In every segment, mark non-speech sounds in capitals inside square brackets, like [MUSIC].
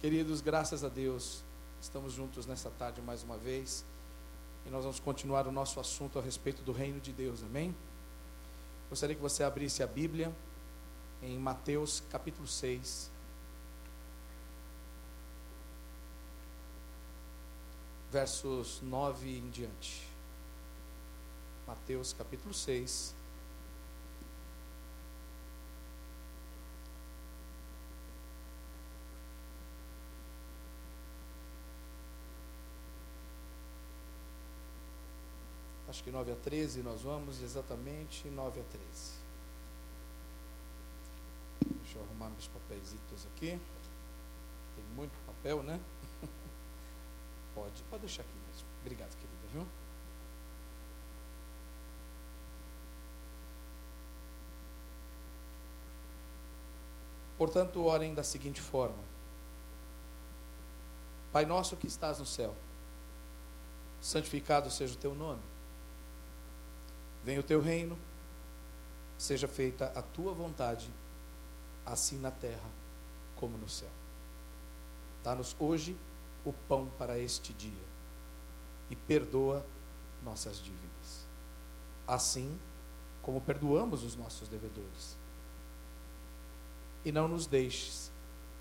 Queridos, graças a Deus, estamos juntos nessa tarde mais uma vez. E nós vamos continuar o nosso assunto a respeito do reino de Deus, amém? Gostaria que você abrisse a Bíblia em Mateus capítulo 6. Versos 9 em diante. Mateus capítulo 6. Acho que 9 a 13, nós vamos exatamente 9 a 13. Deixa eu arrumar meus papéis aqui. Tem muito papel, né? [LAUGHS] Pode, pode deixar aqui mesmo. Obrigado, querida, viu? Portanto, orem da seguinte forma: Pai nosso que estás no céu, santificado seja o teu nome. Venha o teu reino, seja feita a tua vontade, assim na terra como no céu. Dá-nos hoje o pão para este dia e perdoa nossas dívidas, assim como perdoamos os nossos devedores. E não nos deixes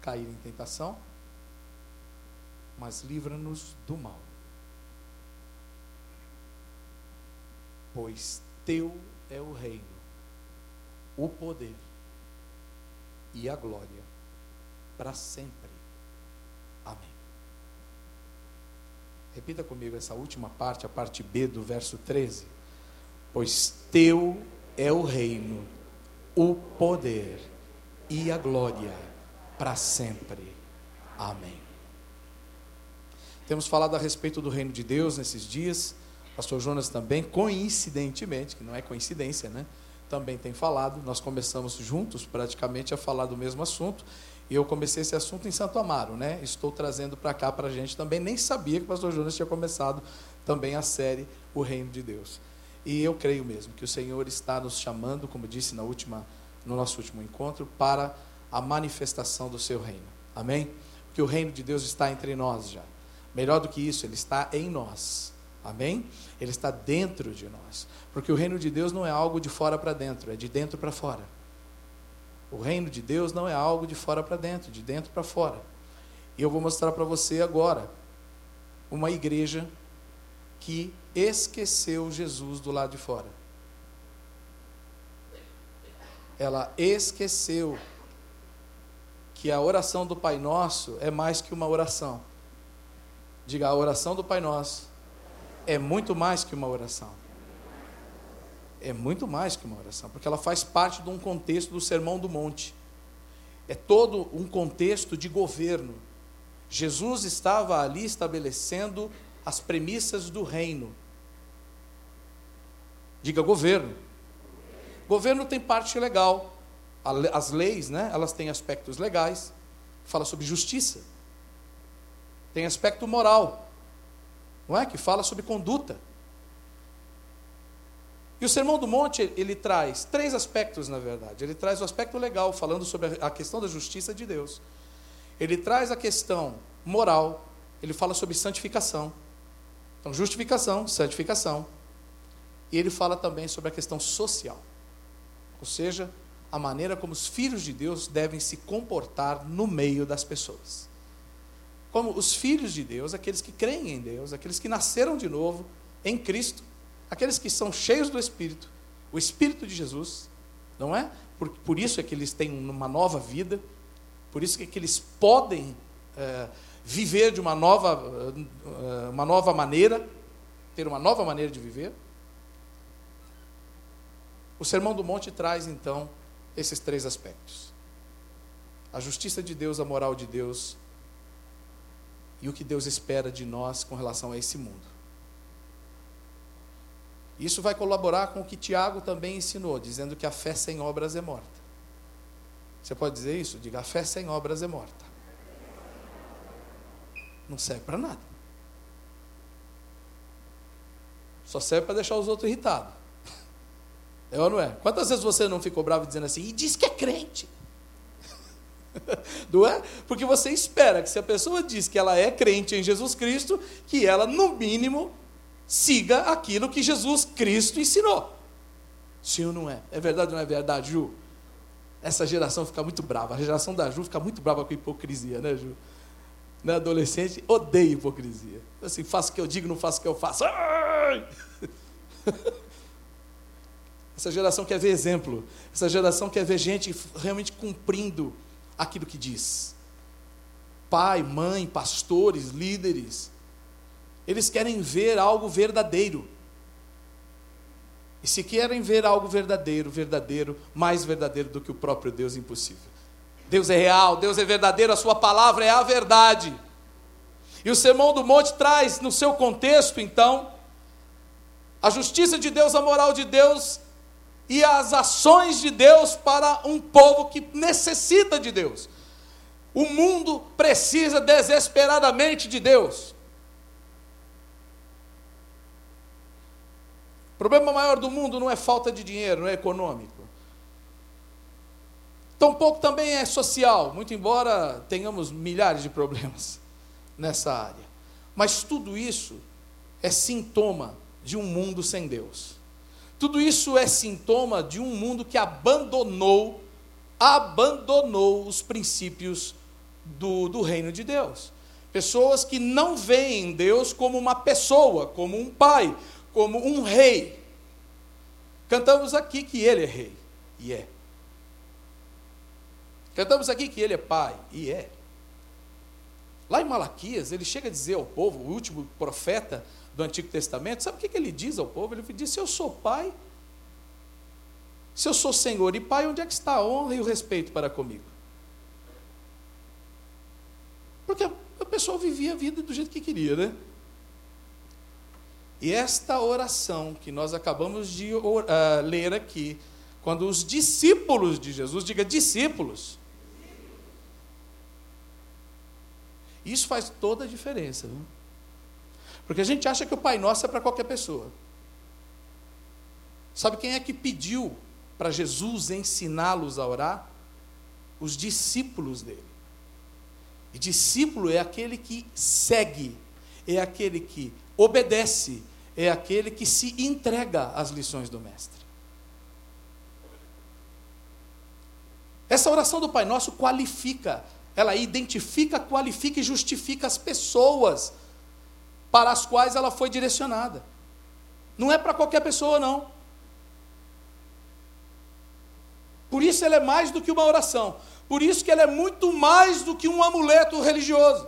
cair em tentação, mas livra-nos do mal. Pois teu é o reino, o poder e a glória para sempre. Amém. Repita comigo essa última parte, a parte B do verso 13. Pois teu é o reino, o poder e a glória para sempre. Amém. Temos falado a respeito do reino de Deus nesses dias pastor Jonas também, coincidentemente, que não é coincidência, né? Também tem falado. Nós começamos juntos praticamente a falar do mesmo assunto. E eu comecei esse assunto em Santo Amaro, né? Estou trazendo para cá para a gente também. Nem sabia que o pastor Jonas tinha começado também a série O Reino de Deus. E eu creio mesmo que o Senhor está nos chamando, como disse na última, no nosso último encontro, para a manifestação do seu reino. Amém? Porque o reino de Deus está entre nós já. Melhor do que isso, ele está em nós. Amém? Ele está dentro de nós. Porque o reino de Deus não é algo de fora para dentro, é de dentro para fora. O reino de Deus não é algo de fora para dentro, de dentro para fora. E eu vou mostrar para você agora uma igreja que esqueceu Jesus do lado de fora. Ela esqueceu que a oração do Pai Nosso é mais que uma oração. Diga, a oração do Pai Nosso é muito mais que uma oração. É muito mais que uma oração, porque ela faz parte de um contexto do Sermão do Monte. É todo um contexto de governo. Jesus estava ali estabelecendo as premissas do reino. Diga governo. Governo tem parte legal. As leis, né, elas têm aspectos legais. Fala sobre justiça. Tem aspecto moral não é? Que fala sobre conduta. E o Sermão do Monte, ele traz três aspectos, na verdade. Ele traz o aspecto legal, falando sobre a questão da justiça de Deus. Ele traz a questão moral, ele fala sobre santificação. Então, justificação, santificação. E ele fala também sobre a questão social. Ou seja, a maneira como os filhos de Deus devem se comportar no meio das pessoas como os filhos de Deus, aqueles que creem em Deus, aqueles que nasceram de novo em Cristo, aqueles que são cheios do Espírito, o Espírito de Jesus, não é? Por, por isso é que eles têm uma nova vida, por isso é que eles podem é, viver de uma nova, é, uma nova maneira, ter uma nova maneira de viver. O Sermão do Monte traz então esses três aspectos: a justiça de Deus, a moral de Deus e o que Deus espera de nós com relação a esse mundo. Isso vai colaborar com o que Tiago também ensinou, dizendo que a fé sem obras é morta. Você pode dizer isso? Diga: a fé sem obras é morta. Não serve para nada. Só serve para deixar os outros irritados. [LAUGHS] É ou não é? Quantas vezes você não ficou bravo dizendo assim, e diz que é crente? [LAUGHS] Não é? Porque você espera que se a pessoa diz que ela é crente em Jesus Cristo, que ela, no mínimo, siga aquilo que Jesus Cristo ensinou. Sim ou não é? É verdade ou não é verdade, Ju? Essa geração fica muito brava. A geração da Ju fica muito brava com hipocrisia, né, Ju? Né, adolescente odeia hipocrisia. Assim, faço o que eu digo, não faço o que eu faço. Ai! [LAUGHS] Essa geração quer ver exemplo. Essa geração quer ver gente realmente cumprindo aquilo que diz. Pai, mãe, pastores, líderes. Eles querem ver algo verdadeiro. E se querem ver algo verdadeiro, verdadeiro, mais verdadeiro do que o próprio Deus, impossível. Deus é real, Deus é verdadeiro, a Sua palavra é a verdade. E o Sermão do Monte traz no seu contexto, então, a justiça de Deus, a moral de Deus e as ações de Deus para um povo que necessita de Deus. O mundo precisa desesperadamente de Deus. O problema maior do mundo não é falta de dinheiro, não é econômico. Tampouco também é social, muito embora tenhamos milhares de problemas [LAUGHS] nessa área. Mas tudo isso é sintoma de um mundo sem Deus. Tudo isso é sintoma de um mundo que abandonou, abandonou os princípios do, do reino de Deus. Pessoas que não veem Deus como uma pessoa, como um pai, como um rei. Cantamos aqui que ele é rei, e é. Cantamos aqui que ele é pai, e é. Lá em Malaquias, ele chega a dizer ao povo, o último profeta, do Antigo Testamento, sabe o que, ele diz ao povo? Ele diz: se eu sou pai, se eu sou senhor e pai, onde é que está a honra e o respeito para comigo? Porque a pessoa vivia a vida do jeito que queria, né? E esta oração que nós acabamos de uh, ler aqui, quando os discípulos de Jesus, diga discípulos, isso faz toda a diferença. Viu? Porque a gente acha que o Pai Nosso é para qualquer pessoa. Sabe quem é que pediu para Jesus ensiná-los a orar? Os discípulos dele. E discípulo é aquele que segue, é aquele que obedece, é aquele que se entrega às lições do Mestre. Essa oração do Pai Nosso qualifica, ela identifica, qualifica e justifica as pessoas para as quais ela foi direcionada. Não é para qualquer pessoa, não. Por isso ela é mais do que uma oração. Por isso que ela é muito mais do que um amuleto religioso.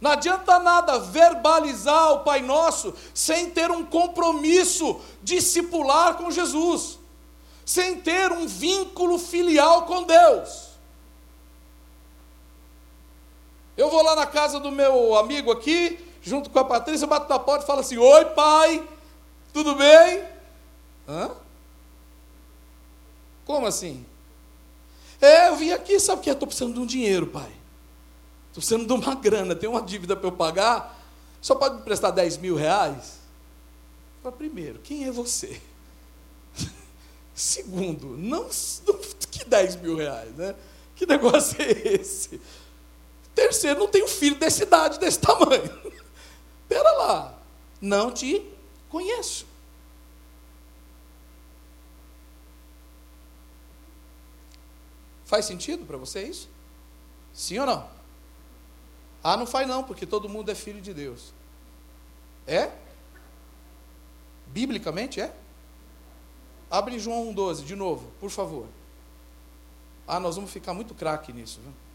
Não adianta nada verbalizar o Pai Nosso sem ter um compromisso discipular com Jesus, sem ter um vínculo filial com Deus. Eu vou lá na casa do meu amigo aqui, junto com a Patrícia, bato na porta e falo assim: Oi, pai, tudo bem? Hã? Como assim? É, eu vim aqui, sabe o que? Estou precisando de um dinheiro, pai. Estou precisando de uma [LAUGHS] grana, tem uma dívida para eu pagar. Só pode me prestar 10 mil reais? Fala, primeiro, quem é você? [LAUGHS] Segundo, não, não, [LAUGHS] que 10 mil reais, né? Que negócio é esse? Terceiro, não tenho filho dessa idade, desse tamanho. [LAUGHS] Pera lá, não te conheço. Faz sentido para você isso? Sim ou não? Ah, não faz não, porque todo mundo é filho de Deus. É? Biblicamente é? Abre João 1,12 de novo, por favor. Ah, nós vamos ficar muito craque nisso. Viu?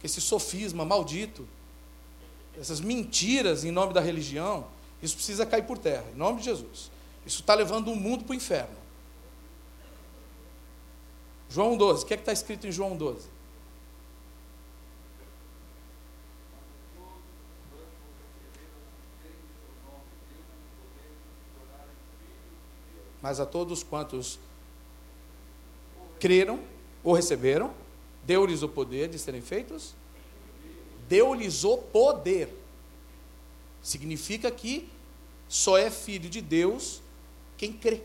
Que esse sofisma maldito, essas mentiras em nome da religião, isso precisa cair por terra, em nome de Jesus. Isso está levando o mundo para o inferno. João 12, o que é que está escrito em João 12? Mas a todos quantos creram ou receberam, Deu-lhes o poder de serem feitos? Deu-lhes o poder. Significa que só é filho de Deus quem crê.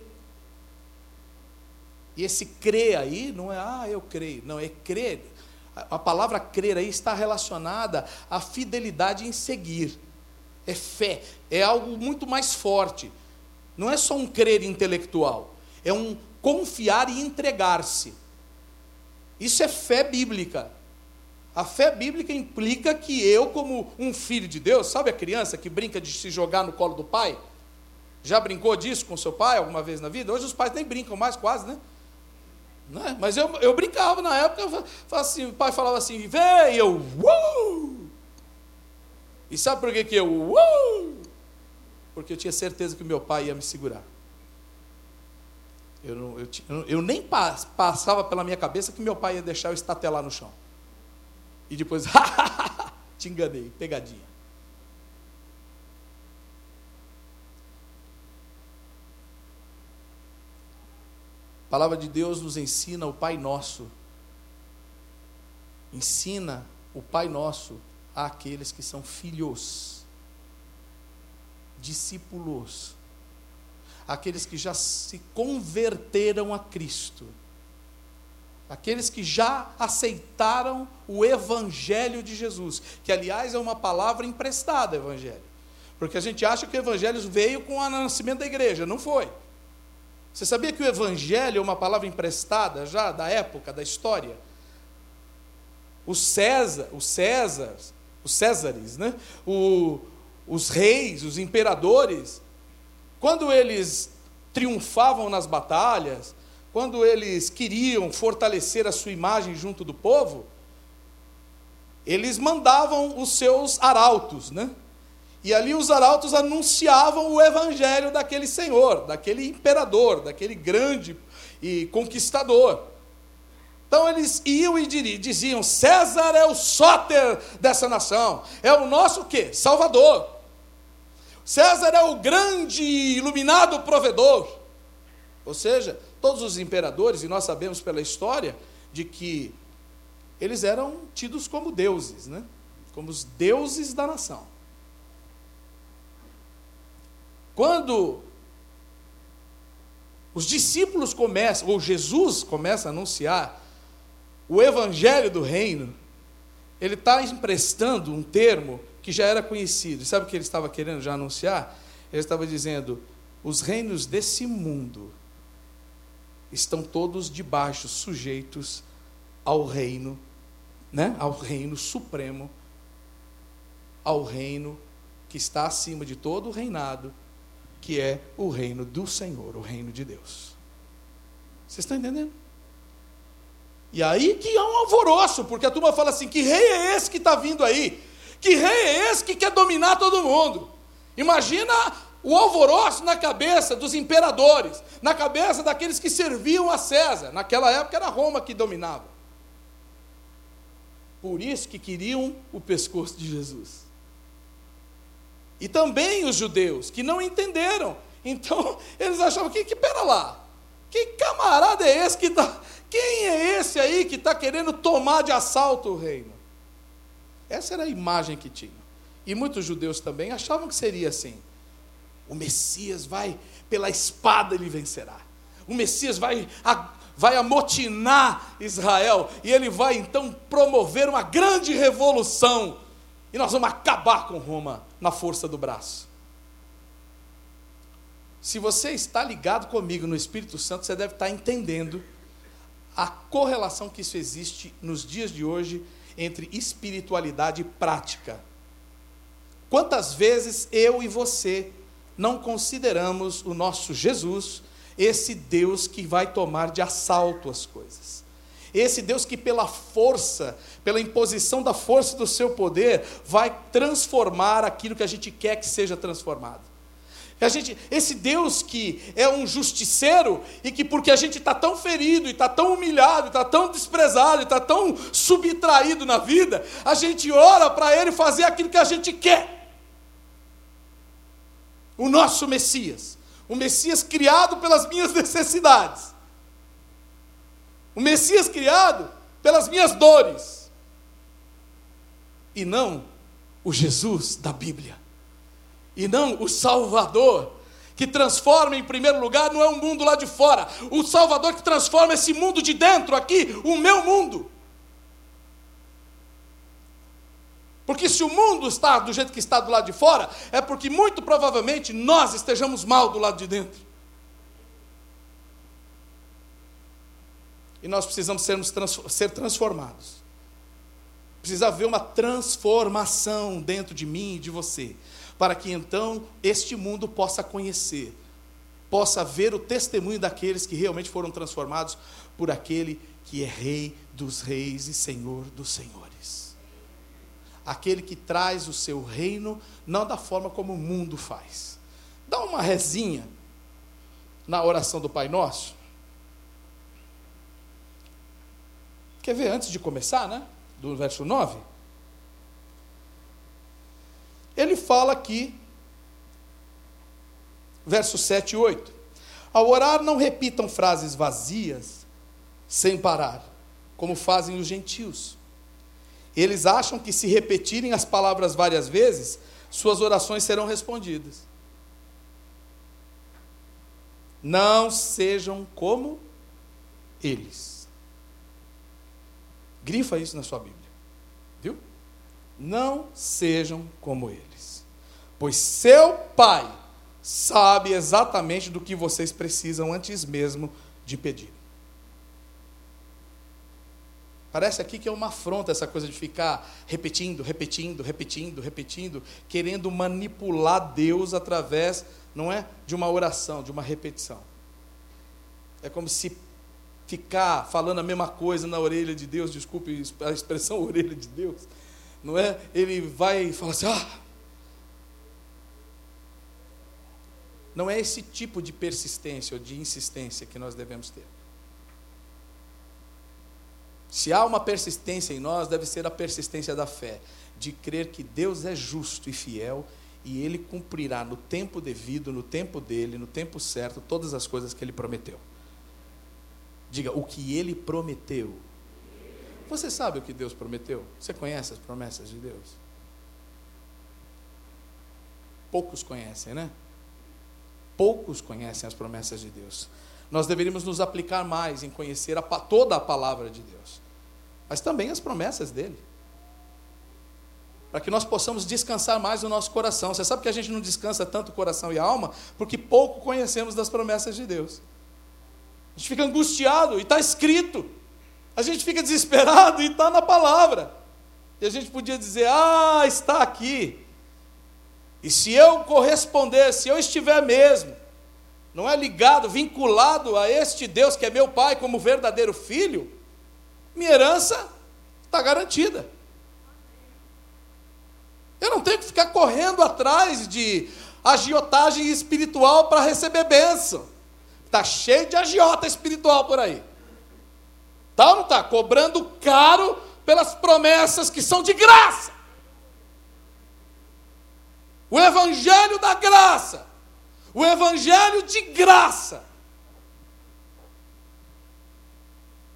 E esse crer aí não é, ah, eu creio. Não, é crer. A palavra crer aí está relacionada à fidelidade em seguir. É fé. É algo muito mais forte. Não é só um crer intelectual. É um confiar e entregar-se. Isso é fé bíblica. A fé bíblica implica que eu, como um filho de Deus, sabe a criança que brinca de se jogar no colo do pai? Já brincou disso com seu pai alguma vez na vida? Hoje os pais nem brincam mais, quase, né? né? Mas eu, eu brincava na época, eu, assim, o pai falava assim, vem, eu, uh! E sabe por que, que eu, uh! Porque eu tinha certeza que meu pai ia me segurar. Eu, não, eu, eu nem passava pela minha cabeça que meu pai ia deixar eu estatelar no chão. E depois, [LAUGHS] te enganei, pegadinha. A palavra de Deus nos ensina o Pai Nosso. Ensina o Pai Nosso àqueles que são filhos, discípulos, aqueles que já se converteram a Cristo, aqueles que já aceitaram o Evangelho de Jesus, que aliás é uma palavra emprestada, Evangelho, porque a gente acha que o Evangelho veio com o nascimento da igreja, não foi. Você sabia que o evangelho é uma palavra emprestada já da época, da história? O César, os Césares, os Césares, né? O, os reis, os imperadores, quando eles triunfavam nas batalhas, quando eles queriam fortalecer a sua imagem junto do povo, eles mandavam os seus arautos, né? E ali os arautos anunciavam o evangelho daquele senhor, daquele imperador, daquele grande e conquistador. Então eles iam e diziam: César é o sóter dessa nação, é o nosso quê? Salvador. César é o grande iluminado provedor. Ou seja, todos os imperadores, e nós sabemos pela história, de que eles eram tidos como deuses, né? como os deuses da nação. Quando os discípulos começam, ou Jesus começa a anunciar o evangelho do reino, ele está emprestando um termo que já era conhecido. Sabe o que ele estava querendo já anunciar? Ele estava dizendo: os reinos desse mundo estão todos debaixo, sujeitos ao reino, né? ao reino supremo, ao reino que está acima de todo o reinado, que é o reino do Senhor, o reino de Deus. Vocês estão entendendo? E aí que há um alvoroço, porque a turma fala assim: que rei é esse que está vindo aí? Que rei é esse que quer dominar todo mundo? Imagina o alvoroço na cabeça dos imperadores, na cabeça daqueles que serviam a César. Naquela época era Roma que dominava. Por isso que queriam o pescoço de Jesus. E também os judeus, que não entenderam. Então, [LAUGHS] eles achavam que, que pera lá, que camarada é esse que está. Quem é esse aí que está querendo tomar de assalto o reino? Essa era a imagem que tinham. E muitos judeus também achavam que seria assim. O Messias vai, pela espada ele vencerá. O Messias vai, vai amotinar Israel. E ele vai então promover uma grande revolução e nós vamos acabar com Roma na força do braço. Se você está ligado comigo no Espírito Santo, você deve estar entendendo a correlação que isso existe nos dias de hoje entre espiritualidade e prática. Quantas vezes eu e você não consideramos o nosso Jesus esse Deus que vai tomar de assalto as coisas? Esse Deus que, pela força, pela imposição da força do seu poder, vai transformar aquilo que a gente quer que seja transformado. A gente, esse Deus que é um justiceiro e que, porque a gente está tão ferido, está tão humilhado, está tão desprezado, está tão subtraído na vida, a gente ora para Ele fazer aquilo que a gente quer. O nosso Messias, o Messias criado pelas minhas necessidades. O Messias criado pelas minhas dores, e não o Jesus da Bíblia, e não o Salvador que transforma em primeiro lugar não é o mundo lá de fora. O Salvador que transforma esse mundo de dentro aqui, o meu mundo. Porque se o mundo está do jeito que está do lado de fora, é porque muito provavelmente nós estejamos mal do lado de dentro. E nós precisamos sermos, ser transformados. Precisa haver uma transformação dentro de mim e de você, para que então este mundo possa conhecer, possa ver o testemunho daqueles que realmente foram transformados por aquele que é Rei dos Reis e Senhor dos Senhores. Aquele que traz o seu reino não da forma como o mundo faz. Dá uma rezinha na oração do Pai Nosso. Quer ver antes de começar, né? do verso 9, ele fala aqui, versos 7 e 8: Ao orar, não repitam frases vazias, sem parar, como fazem os gentios. Eles acham que se repetirem as palavras várias vezes, suas orações serão respondidas. Não sejam como eles. Grifa isso na sua Bíblia. Não sejam como eles. Pois seu Pai sabe exatamente do que vocês precisam antes mesmo de pedir. Parece aqui que é uma afronta essa coisa de ficar repetindo, repetindo, repetindo, repetindo, querendo manipular Deus através, não é, de uma oração, de uma repetição. É como se ficar falando a mesma coisa na orelha de Deus, desculpe a expressão [LAUGHS] orelha de Deus, não é? Ele vai falar assim: ah. Não é esse tipo de persistência ou de insistência que nós devemos ter. Se há uma persistência em nós, deve ser a persistência da fé, de crer que Deus é justo e fiel e Ele cumprirá no tempo devido, no tempo dele, no tempo certo, todas as coisas que Ele prometeu. Diga, o que ele prometeu. Você sabe o que Deus prometeu? Você conhece as promessas de Deus? Poucos conhecem, né? Poucos conhecem as promessas de Deus. Nós deveríamos nos aplicar mais em conhecer a, toda a palavra de Deus, mas também as promessas dele para que nós possamos descansar mais no nosso coração. Você sabe que a gente não descansa tanto o coração e alma porque pouco conhecemos das promessas de Deus. A gente fica angustiado e está escrito. A gente fica desesperado e está na palavra. E a gente podia dizer: Ah, está aqui. E se eu corresponder, se eu estiver mesmo, não é ligado, vinculado a este Deus que é meu Pai como verdadeiro filho, minha herança está garantida. Eu não tenho que ficar correndo atrás de agiotagem espiritual para receber bênção. Está cheio de agiota espiritual por aí. Tá ou não está? Cobrando caro pelas promessas que são de graça. O Evangelho da graça. O Evangelho de graça.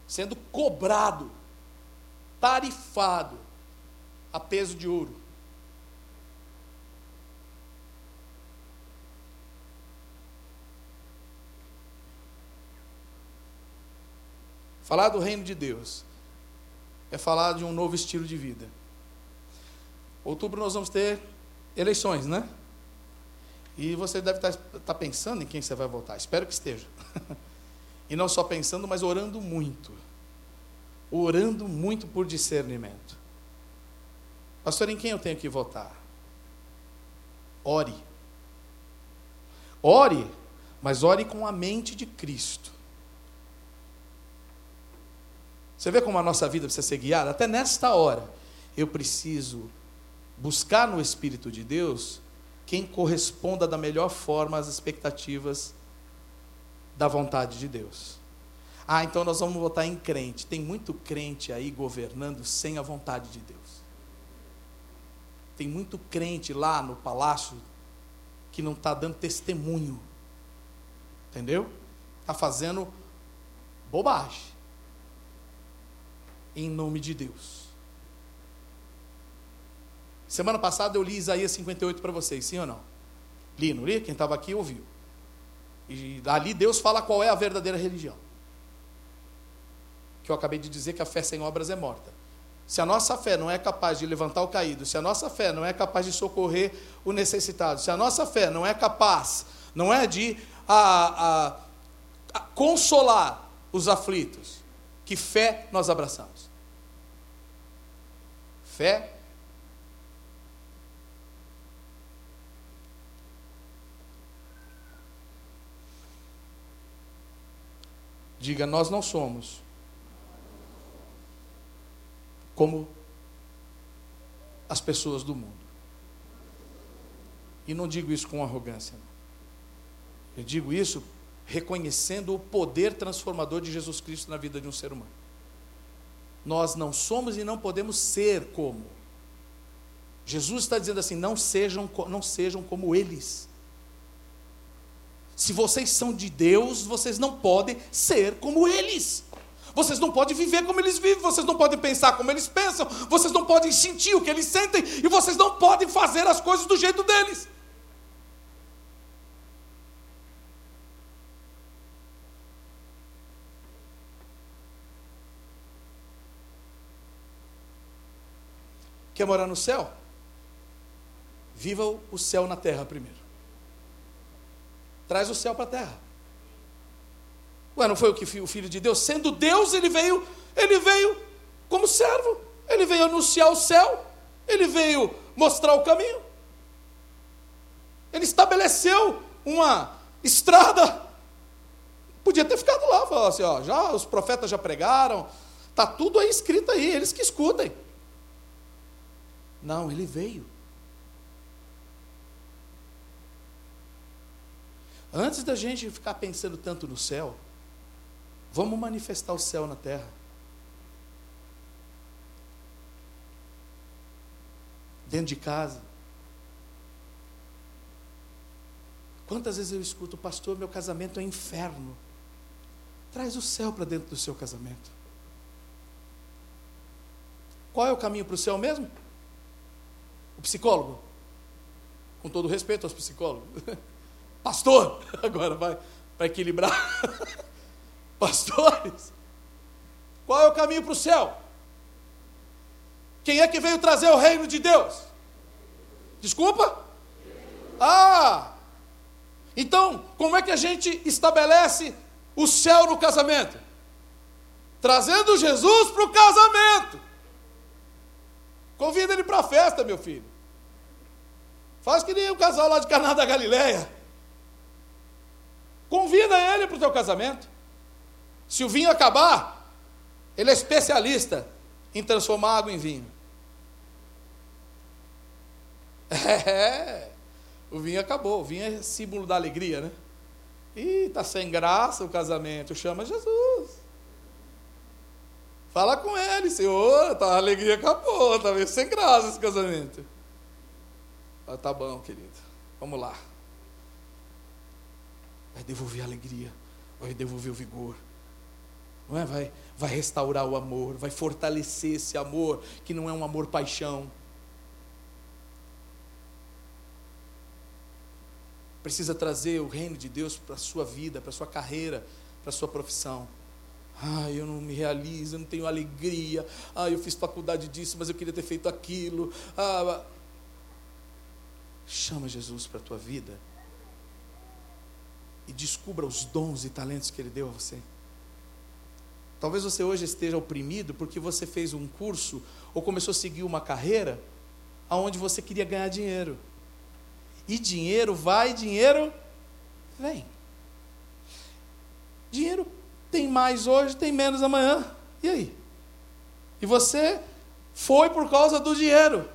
Sendo cobrado, tarifado a peso de ouro. Falar do reino de Deus é falar de um novo estilo de vida. Outubro nós vamos ter eleições, né? E você deve estar, estar pensando em quem você vai votar. Espero que esteja. [LAUGHS] e não só pensando, mas orando muito. Orando muito por discernimento. Pastor, em quem eu tenho que votar? Ore. Ore, mas ore com a mente de Cristo. Você vê como a nossa vida precisa ser guiada? Até nesta hora, eu preciso buscar no Espírito de Deus quem corresponda da melhor forma às expectativas da vontade de Deus. Ah, então nós vamos votar em crente. Tem muito crente aí governando sem a vontade de Deus. Tem muito crente lá no palácio que não está dando testemunho. Entendeu? Está fazendo bobagem em nome de Deus. Semana passada eu li Isaías 58 para vocês, sim ou não? Li, não li? Quem estava aqui ouviu. E ali Deus fala qual é a verdadeira religião. Que eu acabei de dizer que a fé sem obras é morta. Se a nossa fé não é capaz de levantar o caído, se a nossa fé não é capaz de socorrer o necessitado, se a nossa fé não é capaz, não é de a, a, a consolar os aflitos, que fé nós abraçamos? Fé Diga, nós não somos como as pessoas do mundo. E não digo isso com arrogância. Não. Eu digo isso reconhecendo o poder transformador de Jesus Cristo na vida de um ser humano. Nós não somos e não podemos ser como. Jesus está dizendo assim: não sejam, não sejam como eles. Se vocês são de Deus, vocês não podem ser como eles. Vocês não podem viver como eles vivem, vocês não podem pensar como eles pensam, vocês não podem sentir o que eles sentem, e vocês não podem fazer as coisas do jeito deles. Quer morar no céu? Viva o céu na terra primeiro. Traz o céu para a terra. Ué, não foi o que o filho de Deus, sendo Deus, ele veio, ele veio como servo. Ele veio anunciar o céu, ele veio mostrar o caminho. Ele estabeleceu uma estrada. Podia ter ficado lá, falar assim, ó, já os profetas já pregaram, tá tudo aí escrito aí, eles que escutem. Não, ele veio. Antes da gente ficar pensando tanto no céu, vamos manifestar o céu na terra. Dentro de casa. Quantas vezes eu escuto, pastor, meu casamento é inferno. Traz o céu para dentro do seu casamento. Qual é o caminho para o céu mesmo? O psicólogo. Com todo respeito aos psicólogos. [LAUGHS] Pastor, [LAUGHS] agora vai para equilibrar. [LAUGHS] Pastores, qual é o caminho para o céu? Quem é que veio trazer o reino de Deus? Desculpa? Ah! Então, como é que a gente estabelece o céu no casamento? Trazendo Jesus para o casamento. Convida ele para a festa, meu filho. Faz que nem o casal lá de Caná da Galileia. Convida ele para o teu casamento. Se o vinho acabar, ele é especialista em transformar água em vinho. [LAUGHS] É, o vinho acabou. O vinho é símbolo da alegria, né? Ih, está sem graça o casamento. Chama Jesus. Fala com ele, Senhor, tá, a alegria acabou, está meio sem graça esse casamento. Ah, tá bom, querido. Vamos lá vai devolver a alegria, vai devolver o vigor. Não é? vai, vai restaurar o amor, vai fortalecer esse amor, que não é um amor paixão. Precisa trazer o reino de Deus para a sua vida, para a sua carreira, para a sua profissão. Ah, eu não me realizo, eu não tenho alegria. Ah, eu fiz faculdade disso, mas eu queria ter feito aquilo. Ah, chama Jesus para a tua vida e descubra os dons e talentos que Ele deu a você. Talvez você hoje esteja oprimido porque você fez um curso ou começou a seguir uma carreira aonde você queria ganhar dinheiro. E dinheiro vai, dinheiro vem. Dinheiro tem mais hoje, tem menos amanhã. E aí? E você foi por causa do dinheiro.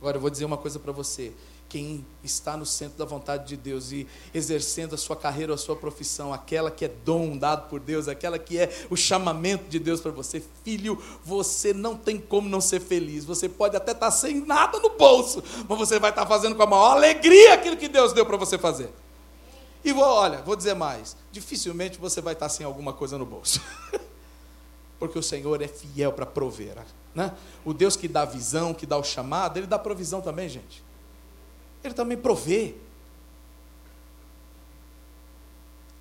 Agora eu vou dizer uma coisa para você quem está no centro da vontade de Deus e exercendo a sua carreira, a sua profissão, aquela que é dom dado por Deus, aquela que é o chamamento de Deus para você, filho, você não tem como não ser feliz. Você pode até estar sem nada no bolso, mas você vai estar fazendo com a maior alegria aquilo que Deus deu para você fazer. E vou, olha, vou dizer mais: dificilmente você vai estar sem alguma coisa no bolso. [LAUGHS] Porque o Senhor é fiel para prover. Né? O Deus que dá visão, que dá o chamado, Ele dá provisão também, gente. Ele também provê.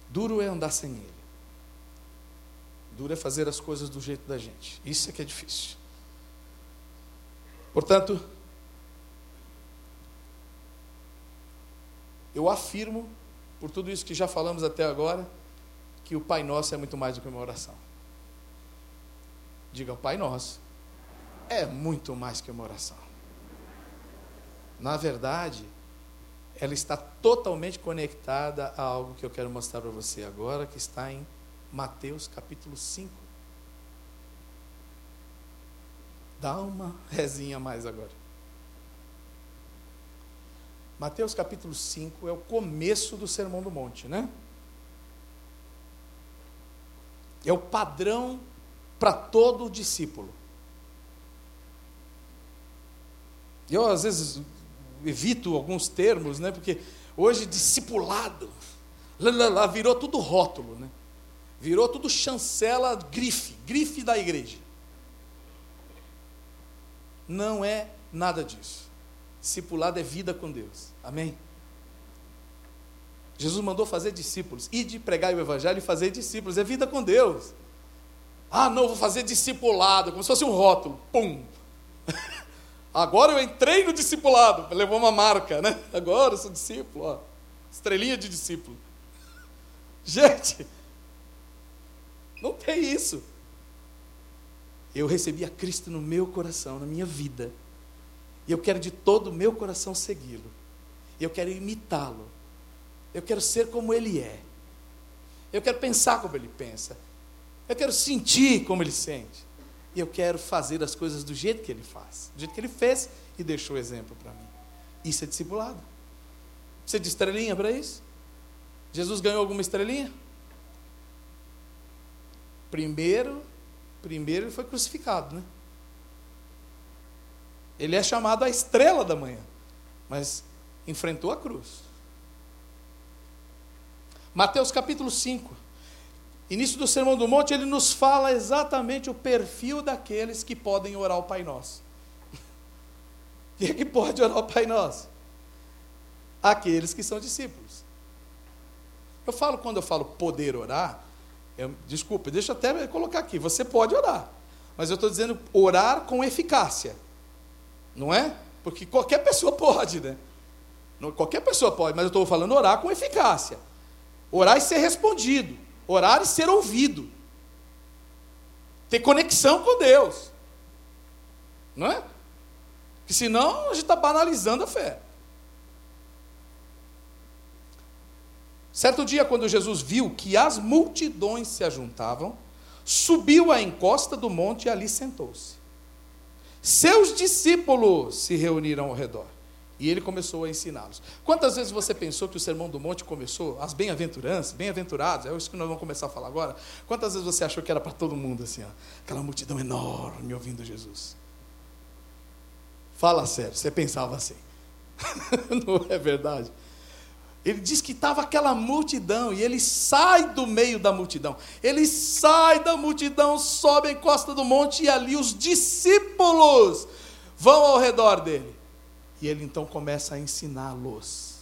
Duro é andar sem Ele. Duro é fazer as coisas do jeito da gente. Isso é que é difícil. Portanto, eu afirmo, por tudo isso que já falamos até agora, que o Pai Nosso é muito mais do que uma oração. Diga, o Pai Nosso é muito mais que uma oração. Na verdade, ela está totalmente conectada a algo que eu quero mostrar para você agora, que está em Mateus capítulo 5. Dá uma rezinha mais agora. Mateus capítulo 5 é o começo do Sermão do Monte, né? É o padrão para todo discípulo. Eu, às vezes, evito alguns termos, né? Porque hoje discipulado, lá, lá, lá, virou tudo rótulo, né? Virou tudo chancela, grife, grife da igreja. Não é nada disso. Discipulado é vida com Deus. Amém? Jesus mandou fazer discípulos, ir de pregar o evangelho e fazer discípulos, é vida com Deus. Ah, não, vou fazer discipulado, como se fosse um rótulo. Pum! [LAUGHS] Agora eu entrei no discipulado, levou uma marca, né? Agora eu sou discípulo, ó. Estrelinha de discípulo. [LAUGHS] Gente, não tem isso. Eu recebi a Cristo no meu coração, na minha vida. E eu quero de todo o meu coração segui-lo. Eu quero imitá-lo. Eu quero ser como ele é. Eu quero pensar como ele pensa. Eu quero sentir como ele sente. E eu quero fazer as coisas do jeito que ele faz, do jeito que ele fez e deixou exemplo para mim. Isso é discipulado. Você de estrelinha para isso? Jesus ganhou alguma estrelinha? Primeiro, primeiro ele foi crucificado, né? Ele é chamado a estrela da manhã, mas enfrentou a cruz. Mateus capítulo 5. Início do Sermão do Monte, ele nos fala exatamente o perfil daqueles que podem orar o Pai Nosso. [LAUGHS] Quem é que pode orar o Pai Nosso? Aqueles que são discípulos. Eu falo, quando eu falo poder orar, eu, desculpe, deixa eu até colocar aqui, você pode orar. Mas eu estou dizendo orar com eficácia. Não é? Porque qualquer pessoa [LAUGHS] pode, né? Qualquer pessoa pode, mas eu estou falando orar com eficácia. Orar e ser respondido. Orar e ser ouvido. Ter conexão com Deus. Não é? Porque senão a gente está banalizando a fé. Certo dia, quando Jesus viu que as multidões se ajuntavam, subiu à encosta do monte e ali sentou-se. Seus discípulos se reuniram ao redor. E ele começou a ensiná-los. Quantas vezes você pensou que o Sermão do Monte começou, as bem-aventuranças, bem-aventurados, é isso que nós vamos começar a falar agora? Quantas vezes você achou que era para todo mundo assim, ó, aquela multidão enorme ouvindo Jesus? Fala sério, você pensava assim. [LAUGHS] Não é verdade? Ele diz que estava aquela multidão e ele sai do meio da multidão. Ele sai da multidão, sobe a encosta do monte e ali os discípulos vão ao redor dele. E ele então começa a ensiná-los.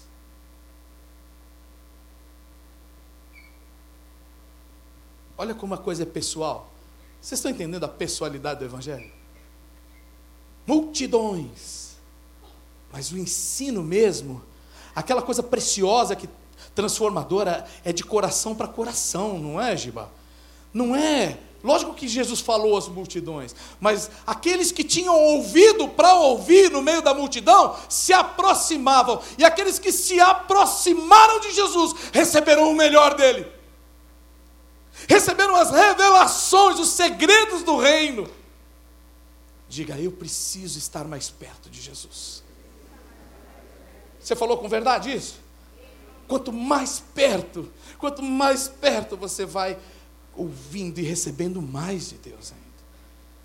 Olha como a coisa é pessoal. Vocês estão entendendo a pessoalidade do Evangelho? Multidões. Mas o ensino mesmo, aquela coisa preciosa que transformadora, é de coração para coração, não é, Giba? Não é Lógico que Jesus falou às multidões, mas aqueles que tinham ouvido para ouvir no meio da multidão se aproximavam, e aqueles que se aproximaram de Jesus receberam o melhor dele, receberam as revelações, os segredos do reino. Diga, eu preciso estar mais perto de Jesus. Você falou com verdade isso? Quanto mais perto, quanto mais perto você vai ouvindo e recebendo mais de Deus ainda.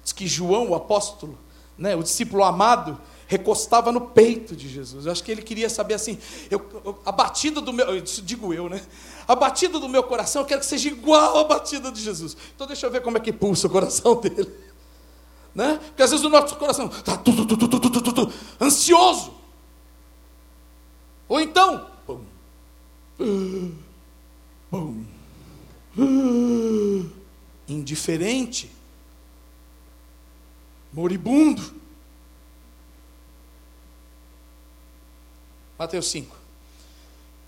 Diz que João, o apóstolo, né, o discípulo amado, recostava no peito de Jesus. Eu acho que ele queria saber assim, eu, eu, a batida do meu, digo eu, né? A batida do meu coração, eu quero que seja igual à batida de Jesus. Então deixa eu ver como é que pulsa o coração dele. Né? Porque às vezes o nosso coração está tudo, tudo, tudo, ansioso. Ou então, pum, pum, indiferente, moribundo. Mateus 5.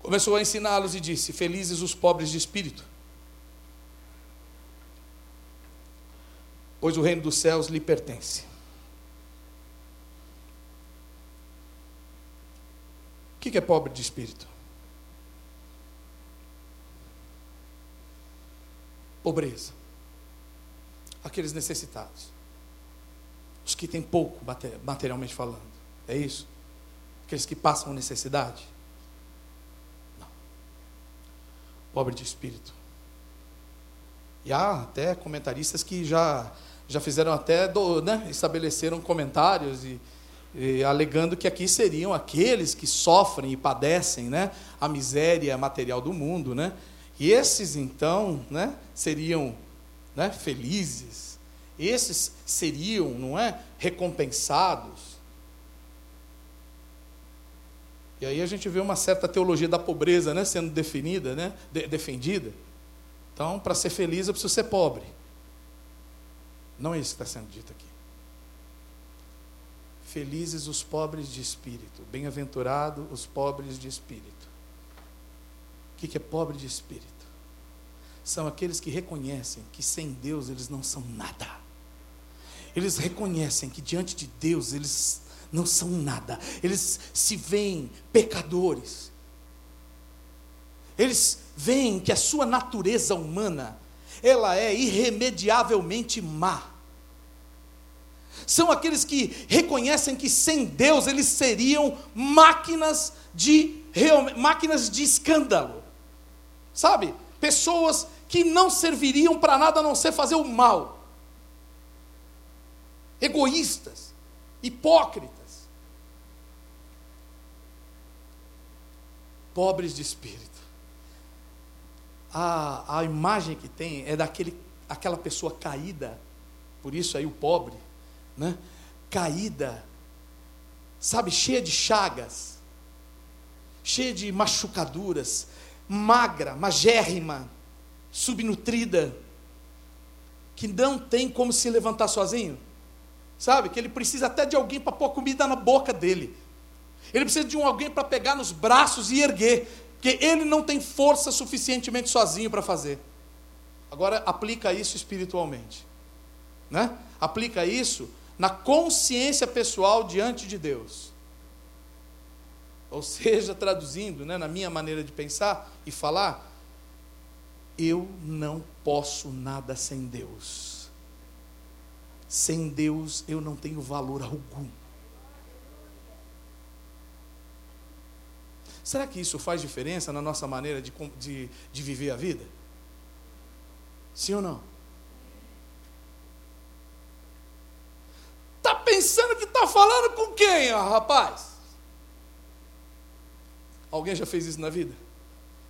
Começou a ensiná-los e disse: Felizes os pobres de espírito, pois o reino dos céus lhe pertence. O que é pobre de espírito? Pobreza. Aqueles necessitados. Os que têm pouco, materialmente falando. É isso? Aqueles que passam necessidade. Não. Pobre de espírito. E há até comentaristas que já, já fizeram até, do, né, estabeleceram comentários e, alegando que aqui seriam aqueles que sofrem e padecem né, a miséria material do mundo, né? E esses, então, né, seriam né, felizes, esses seriam, não é, recompensados. E aí a gente vê uma certa teologia da pobreza né, sendo definida, né, de, defendida. Então, para ser feliz, eu preciso ser pobre. Não é isso que está sendo dito aqui. Felizes os pobres de espírito, bem-aventurados os pobres de espírito o que é pobre de espírito? São aqueles que reconhecem que sem Deus eles não são nada. Eles reconhecem que diante de Deus eles não são nada. Eles se veem pecadores. Eles veem que a sua natureza humana ela é irremediavelmente má. São aqueles que reconhecem que sem Deus eles seriam máquinas de máquinas de escândalo. Sabe? Pessoas que não serviriam para nada a não ser fazer o mal. Egoístas, hipócritas, pobres de espírito. A, a imagem que tem é daquele aquela pessoa caída, por isso aí o pobre, né? Caída, sabe, cheia de chagas, cheia de machucaduras, magra, magérrima, subnutrida, que não tem como se levantar sozinho. Sabe? Que ele precisa até de alguém para pôr comida na boca dele. Ele precisa de um alguém para pegar nos braços e erguer, porque ele não tem força suficientemente sozinho para fazer. Agora aplica isso espiritualmente, né? Aplica isso na consciência pessoal diante de Deus. Ou seja, traduzindo, né, na minha maneira de pensar e falar, eu não posso nada sem Deus. Sem Deus eu não tenho valor algum. Será que isso faz diferença na nossa maneira de, de, de viver a vida? Sim ou não? Está pensando que está falando com quem, rapaz? Alguém já fez isso na vida?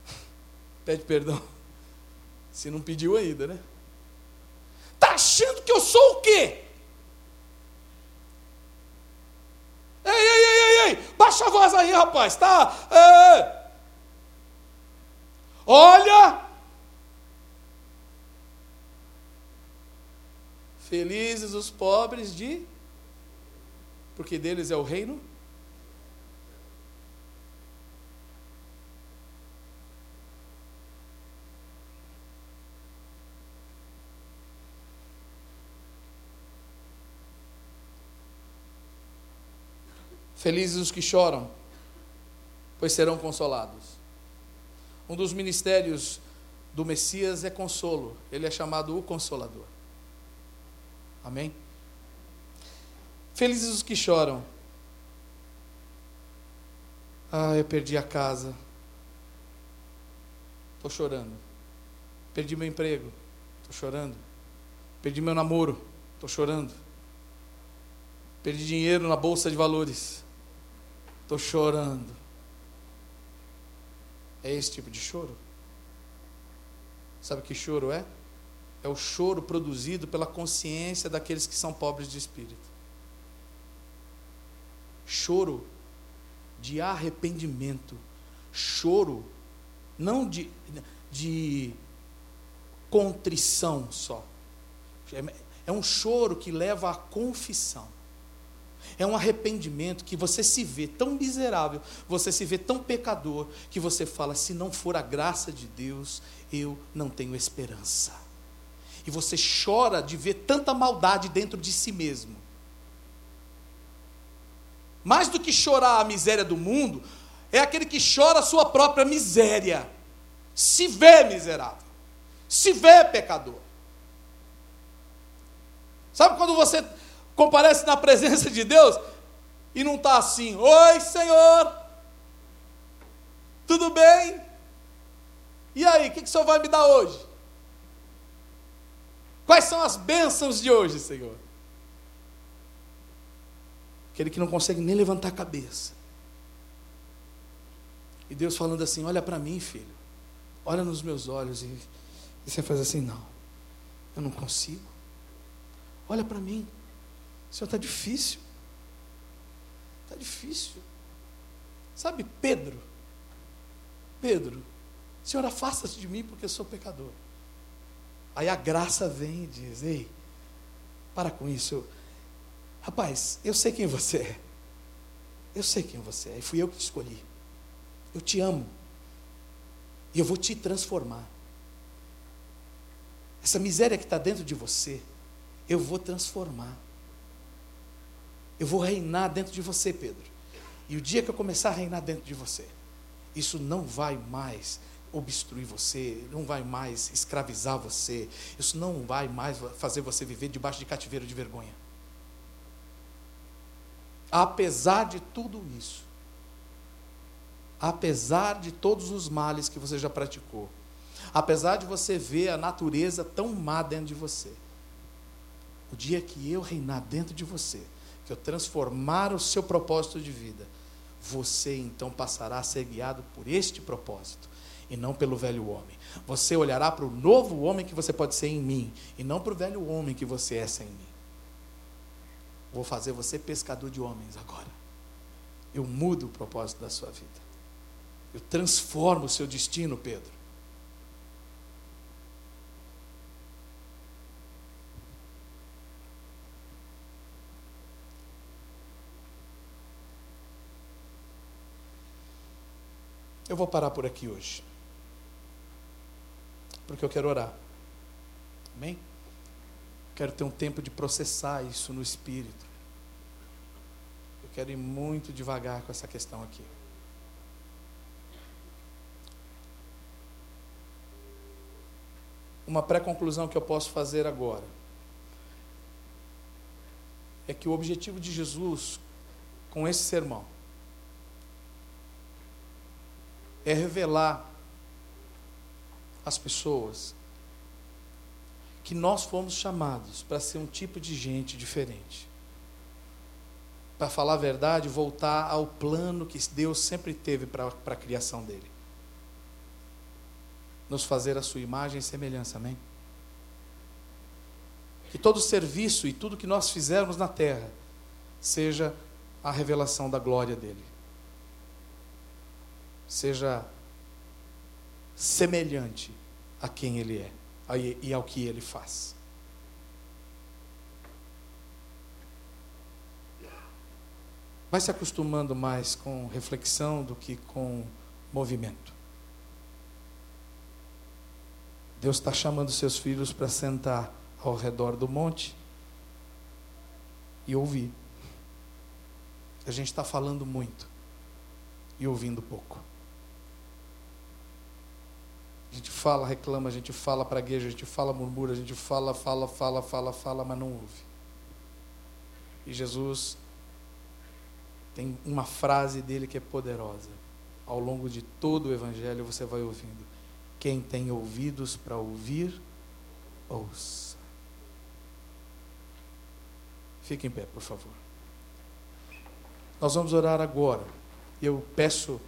[LAUGHS] Pede perdão. Se não pediu ainda, né? Tá achando que eu sou o quê? Ei, ei, ei, ei, ei, baixa a voz aí, rapaz, tá? É... Olha! Felizes os pobres de. Porque deles é o reino Felizes os que choram, pois serão consolados. Um dos ministérios do Messias é consolo, ele é chamado o Consolador. Amém? Felizes os que choram. Ah, eu perdi a casa. Estou chorando. Perdi meu emprego. Estou chorando. Perdi meu namoro. Estou chorando. Perdi dinheiro na bolsa de valores. Estou chorando. É esse tipo de choro? Sabe que choro é? É o choro produzido pela consciência daqueles que são pobres de espírito. Choro de arrependimento. Choro, não de, de contrição só. É um choro que leva à confissão. É um arrependimento que você se vê tão miserável, você se vê tão pecador, que você fala: se não for a graça de Deus, eu não tenho esperança. E você chora de ver tanta maldade dentro de si mesmo. Mais do que chorar a miséria do mundo, é aquele que chora a sua própria miséria. Se vê miserável, se vê pecador. Sabe quando você comparece na presença de Deus e não está assim: Oi, Senhor, tudo bem? E aí, o que, que o Senhor vai me dar hoje? Quais são as bênçãos de hoje, Senhor? Aquele que não consegue nem levantar a cabeça. E Deus falando assim: Olha para mim, filho, olha nos meus olhos. E, e você faz assim: Não, eu não consigo. Olha para mim. Senhor, está difícil. Está difícil. Sabe, Pedro? Pedro, Senhor, afasta-se de mim porque eu sou pecador. Aí a graça vem e diz: Ei, para com isso. Rapaz, eu sei quem você é. Eu sei quem você é. E fui eu que te escolhi. Eu te amo. E eu vou te transformar. Essa miséria que está dentro de você, eu vou transformar. Eu vou reinar dentro de você, Pedro. E o dia que eu começar a reinar dentro de você, isso não vai mais obstruir você, não vai mais escravizar você, isso não vai mais fazer você viver debaixo de cativeiro de vergonha. Apesar de tudo isso, apesar de todos os males que você já praticou, apesar de você ver a natureza tão má dentro de você, o dia que eu reinar dentro de você, que eu transformar o seu propósito de vida, você então passará a ser guiado por este propósito e não pelo velho homem. Você olhará para o novo homem que você pode ser em mim e não para o velho homem que você é sem mim. Vou fazer você pescador de homens agora. Eu mudo o propósito da sua vida. Eu transformo o seu destino, Pedro. Eu vou parar por aqui hoje. Porque eu quero orar. Amém? Quero ter um tempo de processar isso no espírito. Eu quero ir muito devagar com essa questão aqui. Uma pré-conclusão que eu posso fazer agora é que o objetivo de Jesus com esse sermão é revelar às pessoas que nós fomos chamados para ser um tipo de gente diferente. Para falar a verdade, voltar ao plano que Deus sempre teve para a criação dele. Nos fazer a sua imagem e semelhança, amém? Que todo serviço e tudo que nós fizermos na terra seja a revelação da glória dele seja semelhante a quem ele é e ao que ele faz. Vai se acostumando mais com reflexão do que com movimento. Deus está chamando seus filhos para sentar ao redor do monte e ouvir. A gente está falando muito e ouvindo pouco. A gente fala, reclama, a gente fala, pragueja, a gente fala, murmura, a gente fala, fala, fala, fala, fala, mas não ouve. E Jesus tem uma frase dele que é poderosa. Ao longo de todo o Evangelho você vai ouvindo. Quem tem ouvidos para ouvir, ouça. Fique em pé, por favor. Nós vamos orar agora. Eu peço,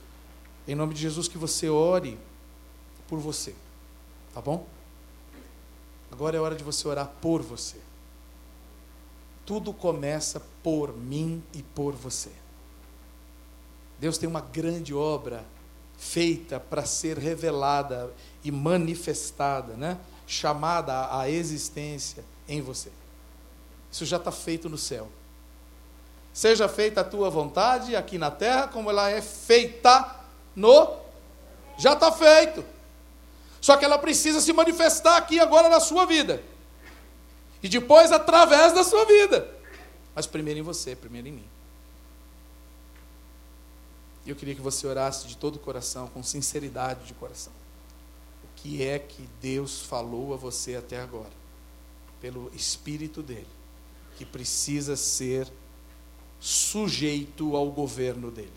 em nome de Jesus, que você ore por você. Tá bom? Agora é hora de você orar por você. Tudo começa por mim e por você. Deus tem uma grande obra feita para ser revelada e manifestada, né? chamada à existência em você. Isso já está feito no céu. Seja feita a tua vontade aqui na terra, como ela é feita no. Já está feito. Só que ela precisa se manifestar aqui agora na sua vida. E depois através da sua vida. Mas primeiro em você, primeiro em mim. E eu queria que você orasse de todo o coração, com sinceridade de coração. O que é que Deus falou a você até agora? Pelo Espírito dele, que precisa ser sujeito ao governo dele.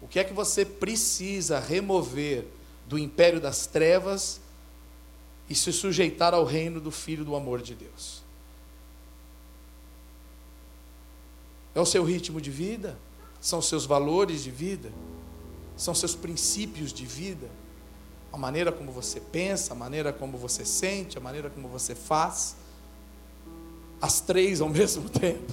O que é que você precisa remover do império das trevas e se sujeitar ao reino do Filho do amor de Deus. É o seu ritmo de vida? São seus valores de vida? São seus princípios de vida? A maneira como você pensa, a maneira como você sente, a maneira como você faz? As três ao [LAUGHS] mesmo tempo?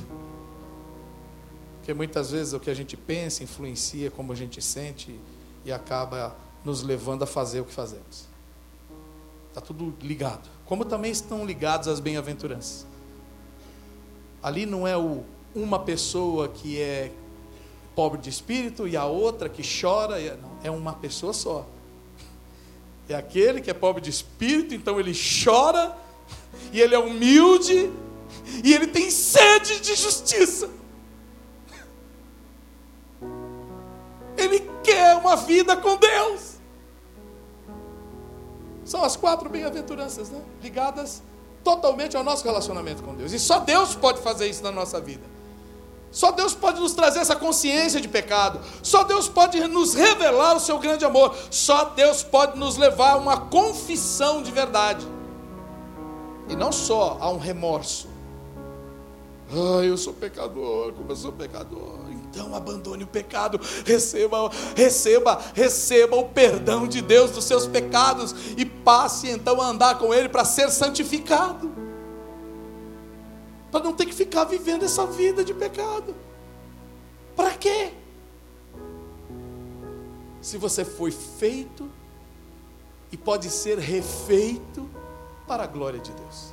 Porque muitas vezes o que a gente pensa influencia como a gente sente e acaba nos levando a fazer o que fazemos. Está tudo ligado. Como também estão ligados as bem-aventuranças. Ali não é o, uma pessoa que é pobre de espírito e a outra que chora. Não, é uma pessoa só. [LAUGHS] É aquele que é pobre de espírito, então ele chora, e ele é humilde, e ele tem sede de justiça. [LAUGHS] Ele quer uma vida com Deus. São as quatro bem-aventuranças, né? Ligadas totalmente ao nosso relacionamento com Deus. E só Deus pode fazer isso na nossa vida. Só Deus pode nos trazer essa consciência de pecado. Só Deus pode nos revelar o seu grande amor. Só Deus pode nos levar a uma confissão de verdade. E não só a um remorso. Ai, eu sou pecador, como eu sou pecador. Então abandone o pecado, receba, receba, receba o perdão de Deus dos seus pecados e passe então a andar com Ele para ser santificado. Para não ter que ficar vivendo essa vida de pecado. Para quê? Se você foi feito e pode ser refeito para a glória de Deus.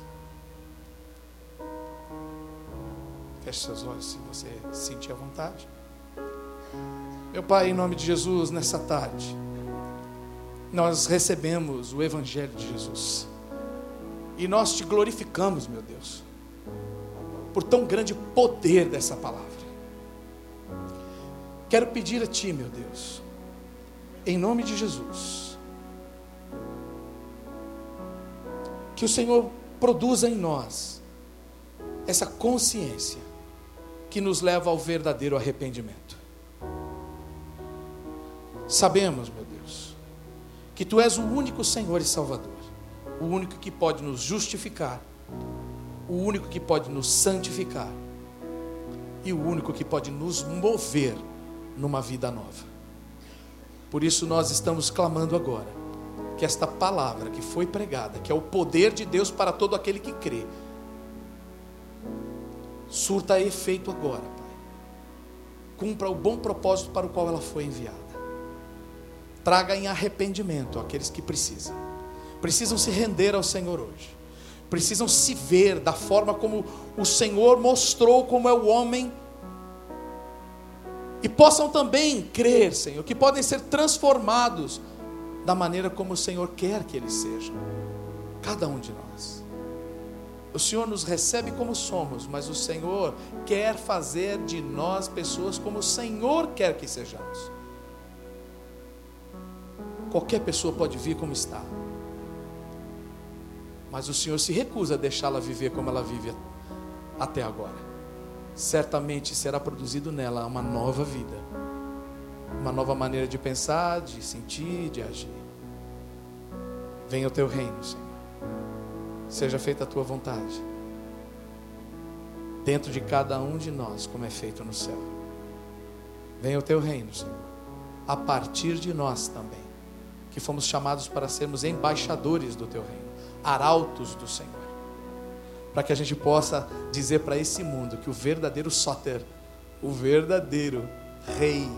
Feche seus olhos se você sentir a vontade. Meu Pai, em nome de Jesus, nessa tarde, nós recebemos o Evangelho de Jesus. E nós te glorificamos, meu Deus, por tão grande poder dessa palavra. Quero pedir a Ti, meu Deus, em nome de Jesus, que o Senhor produza em nós essa consciência que nos leva ao verdadeiro arrependimento. Sabemos, meu Deus, que Tu és o único Senhor e Salvador, o único que pode nos justificar, o único que pode nos santificar e o único que pode nos mover numa vida nova. Por isso nós estamos clamando agora que esta palavra que foi pregada, que é o poder de Deus para todo aquele que crê, surta efeito agora, Pai. Cumpra o bom propósito para o qual ela foi enviada. Traga em arrependimento aqueles que precisam. Precisam se render ao Senhor hoje. Precisam se ver da forma como o Senhor mostrou como é o homem. E possam também crer, Senhor, que podem ser transformados da maneira como o Senhor quer que eles sejam. Cada um de nós. O Senhor nos recebe como somos, mas o Senhor quer fazer de nós pessoas como o Senhor quer que sejamos. Qualquer pessoa pode vir como está, mas o Senhor se recusa a deixá-la viver como ela vive até agora. Certamente será produzido nela uma nova vida, uma nova maneira de pensar, de sentir, de agir. Venha o teu reino, Senhor. Seja feita a tua vontade. Dentro de cada um de nós, como é feito no céu. Venha o teu reino, Senhor. A partir de nós também, que fomos chamados para sermos embaixadores do teu reino, arautos do Senhor. Para que a gente possa dizer para esse mundo que o verdadeiro Soter, o verdadeiro Rei,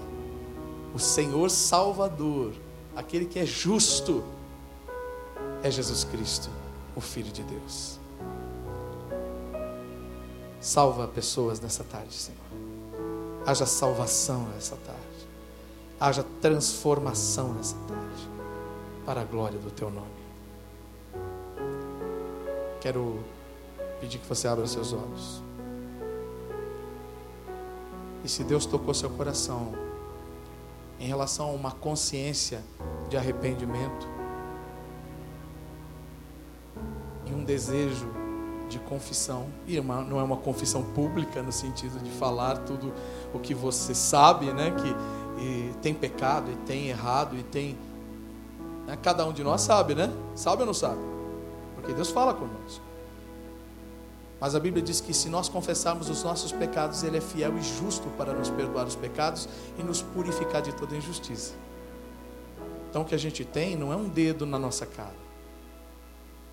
o Senhor Salvador, aquele que é justo, é Jesus Cristo, o Filho de Deus. Salva pessoas nessa tarde, Senhor. Haja salvação nessa tarde. Haja transformação nessa tarde. Para a glória do Teu nome. Quero pedir que você abra seus olhos. E se Deus tocou seu coração em relação a uma consciência de arrependimento um desejo de confissão, e não é uma confissão pública no sentido de falar tudo o que você sabe, né, que tem pecado e tem errado e tem né, cada um de nós sabe, né? Sabe ou não sabe? Porque Deus fala conosco. Mas a Bíblia diz que se nós confessarmos os nossos pecados, Ele é fiel e justo para nos perdoar os pecados e nos purificar de toda injustiça. Então o que a gente tem não é um dedo na nossa cara,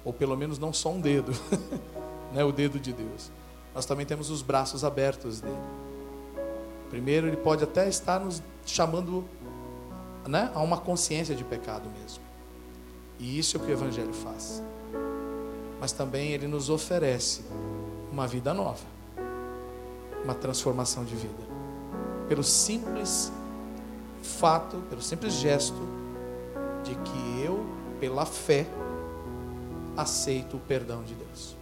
ou pelo menos não só um dedo, [LAUGHS] né, o dedo de Deus. Nós também temos os braços abertos dele. Primeiro, ele pode até estar nos chamando né, a uma consciência de pecado mesmo. E isso é o que o Evangelho faz. Mas também ele nos oferece uma vida nova, uma transformação de vida. Pelo simples fato, pelo simples gesto de que eu, pela fé, aceito o perdão de Deus.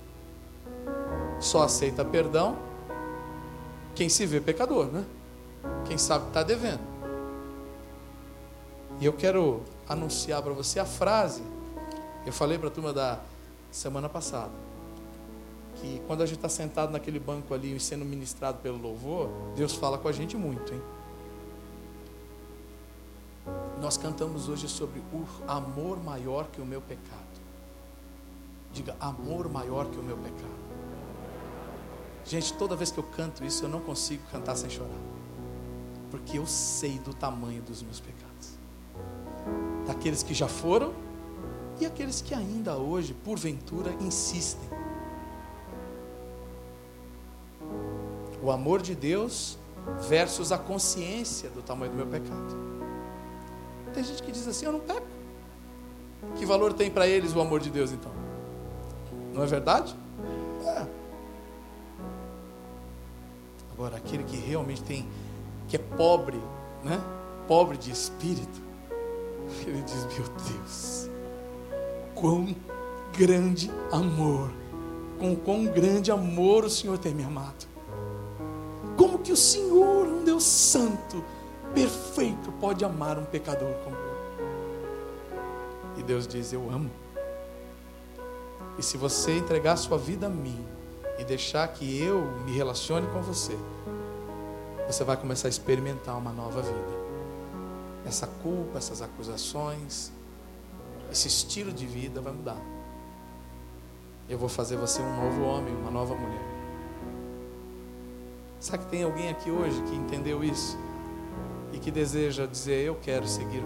Só aceita perdão quem se vê pecador, né? Quem sabe que está devendo. E eu quero anunciar para você a frase. Eu falei para a turma da semana passada que quando a gente está sentado naquele banco ali e sendo ministrado pelo louvor, Deus fala com a gente muito, hein? Nós cantamos hoje sobre o amor maior que o meu pecado. Diga, amor maior que o meu pecado. Gente, toda vez que eu canto isso, eu não consigo cantar sem chorar. Porque eu sei do tamanho dos meus pecados. Daqueles que já foram e aqueles que ainda hoje, porventura, insistem. O amor de Deus versus a consciência do tamanho do meu pecado. Tem gente que diz assim: Eu não peco. Que valor tem para eles o amor de Deus então? Não é verdade? É. Agora, aquele que realmente tem, que é pobre, né? Pobre de espírito, [LAUGHS] ele diz: Meu Deus, quão grande amor, com quão grande amor o Senhor tem me amado. Como que o Senhor, um Deus santo, perfeito, pode amar um pecador como eu? E Deus diz: Eu amo. E se você entregar sua vida a mim e deixar que eu me relacione com você, você vai começar a experimentar uma nova vida. Essa culpa, essas acusações, esse estilo de vida vai mudar. Eu vou fazer você um novo homem, uma nova mulher. Será que tem alguém aqui hoje que entendeu isso? E que deseja dizer: Eu quero seguir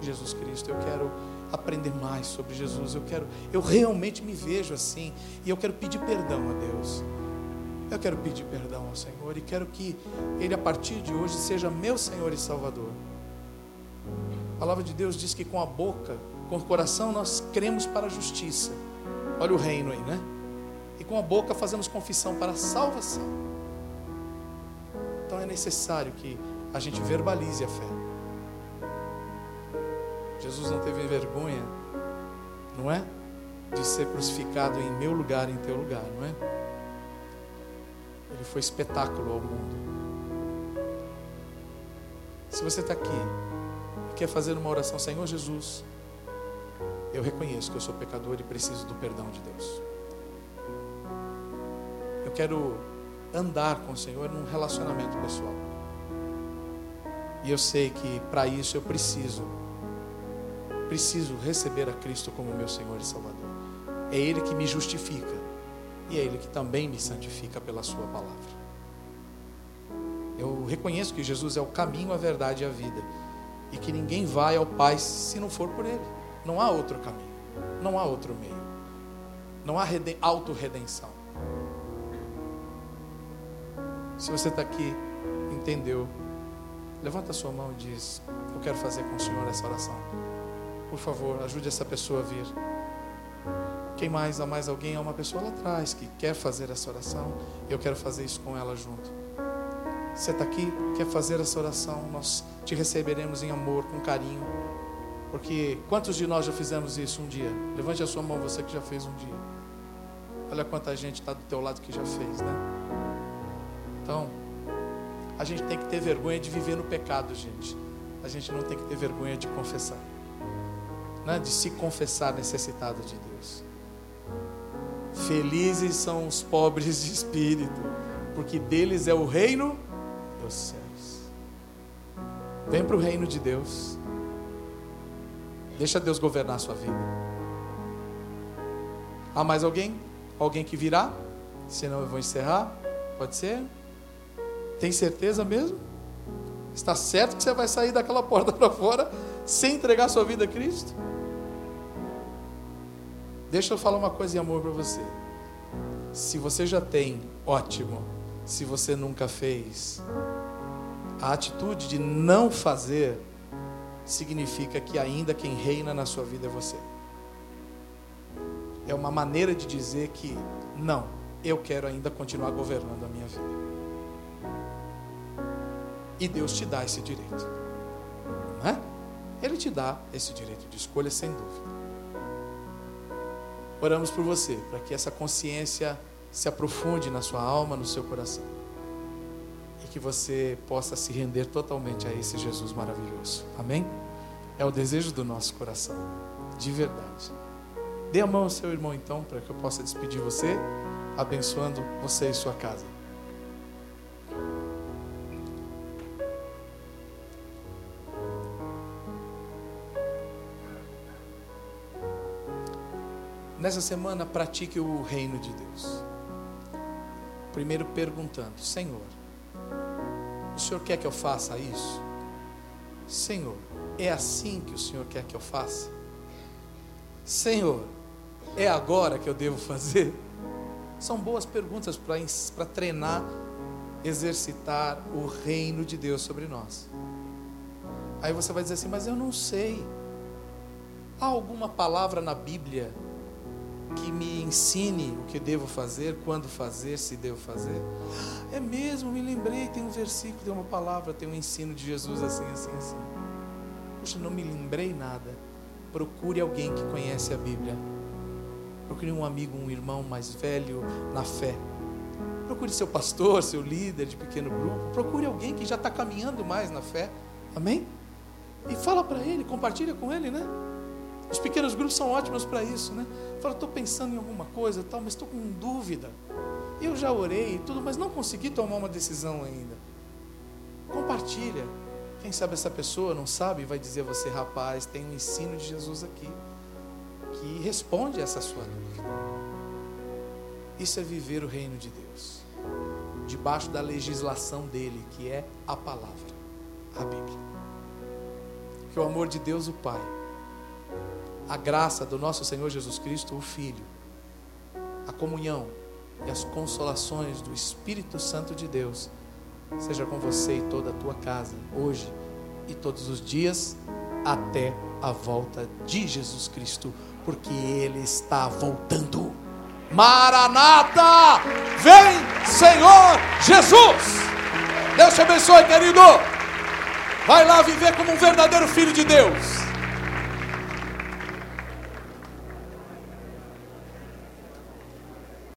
Jesus Cristo, eu quero aprender mais sobre Jesus, eu quero, eu realmente me vejo assim, e eu quero pedir perdão a Deus. Eu quero pedir perdão ao Senhor e quero que Ele, a partir de hoje, seja meu Senhor e Salvador. A palavra de Deus diz que com a boca, com o coração, nós cremos para a justiça. Olha o reino aí, né? E com a boca fazemos confissão para a salvação. Então é necessário que a gente verbalize a fé. Jesus não teve vergonha, não é? De ser crucificado em meu lugar, em teu lugar, não é? Ele foi espetáculo ao mundo. Se você está aqui e quer fazer uma oração, Senhor Jesus, eu reconheço que eu sou pecador e preciso do perdão de Deus. Eu quero andar com o Senhor num relacionamento pessoal. E eu sei que para isso eu preciso, preciso receber a Cristo como meu Senhor e Salvador. É Ele que me justifica e é Ele que também me santifica pela Sua palavra. Eu reconheço que Jesus é o caminho, a verdade e a vida, e que ninguém vai ao Pai se não for por Ele. Não há outro caminho, não há outro meio, não há autorredenção. Se você está aqui, entendeu, levanta a sua mão e diz: Eu quero fazer com o Senhor essa oração. Por favor, ajude essa pessoa a vir. Quem mais? Há mais alguém? Há uma pessoa lá atrás que quer fazer essa oração. Eu quero fazer isso com ela junto. Você está aqui, quer fazer essa oração? Nós te receberemos em amor, com carinho. Porque quantos de nós já fizemos isso um dia? Levante a sua mão, você que já fez um dia. Olha quanta gente está do teu lado que já fez, né? Então, a gente tem que ter vergonha de viver no pecado, gente. A gente não tem que ter vergonha de confessar, né? de se confessar necessitado de Deus. Felizes são os pobres de espírito, porque deles é o reino dos céus. Vem para o reino de Deus. Deixa Deus governar a sua vida. Há mais alguém? Alguém que virá? Senão eu vou encerrar. Pode ser? Tem certeza mesmo? Está certo que você vai sair daquela [LAUGHS] porta para fora sem entregar sua vida a Cristo? Deixa eu falar uma coisa em amor para você. Se você já tem, ótimo. Se você nunca fez, a atitude de não fazer significa que ainda quem reina na sua vida é você. É uma maneira de dizer que não, eu quero ainda continuar governando a minha vida. E Deus te dá esse direito. Não é? Ele te dá esse direito de escolha sem dúvida. Oramos por você, para que essa consciência se aprofunde na sua alma, no seu coração. E que você possa se render totalmente a esse Jesus maravilhoso. Amém? É o desejo do nosso coração, de verdade. Dê a mão ao seu irmão então, para que eu possa despedir você, abençoando você e sua casa. Nessa semana, pratique o reino de Deus. Primeiro perguntando: Senhor, o Senhor quer que eu faça isso? Senhor, é assim que o Senhor quer que eu faça? Senhor, é agora que eu devo fazer? São boas perguntas para treinar, exercitar o reino de Deus sobre nós. Aí você vai dizer assim, mas eu não sei. Há alguma palavra na Bíblia que me ensine o que devo fazer, quando fazer, se devo fazer. É mesmo, me lembrei, tem um versículo, tem uma palavra, tem um ensino de Jesus assim, assim, assim. Puxa, não me lembrei nada. Procure alguém que conhece a Bíblia. Procure um amigo, um irmão mais velho na fé. Procure seu pastor, seu líder de pequeno grupo. Procure alguém que já está caminhando mais na fé. Amém? E fala para ele, compartilha com ele, né? Os pequenos grupos são ótimos para isso, né? Fala, estou pensando em alguma coisa, tal, mas estou com dúvida. Eu já orei e tudo, mas não consegui tomar uma decisão ainda. Compartilha. Quem sabe essa pessoa não sabe vai dizer a você, rapaz, tem um ensino de Jesus aqui que responde essa sua dúvida. Isso é viver o reino de Deus, debaixo da legislação dele, que é a palavra, a Bíblia. Que o amor de Deus, o Pai, a graça do nosso Senhor Jesus Cristo, o Filho, a comunhão e as consolações do Espírito Santo de Deus, seja com você e toda a tua casa, hoje e todos os dias, até a volta de Jesus Cristo, porque Ele está voltando. Maranata! Vem, Senhor Jesus! Deus te abençoe, querido! Vai lá viver como um verdadeiro filho de Deus.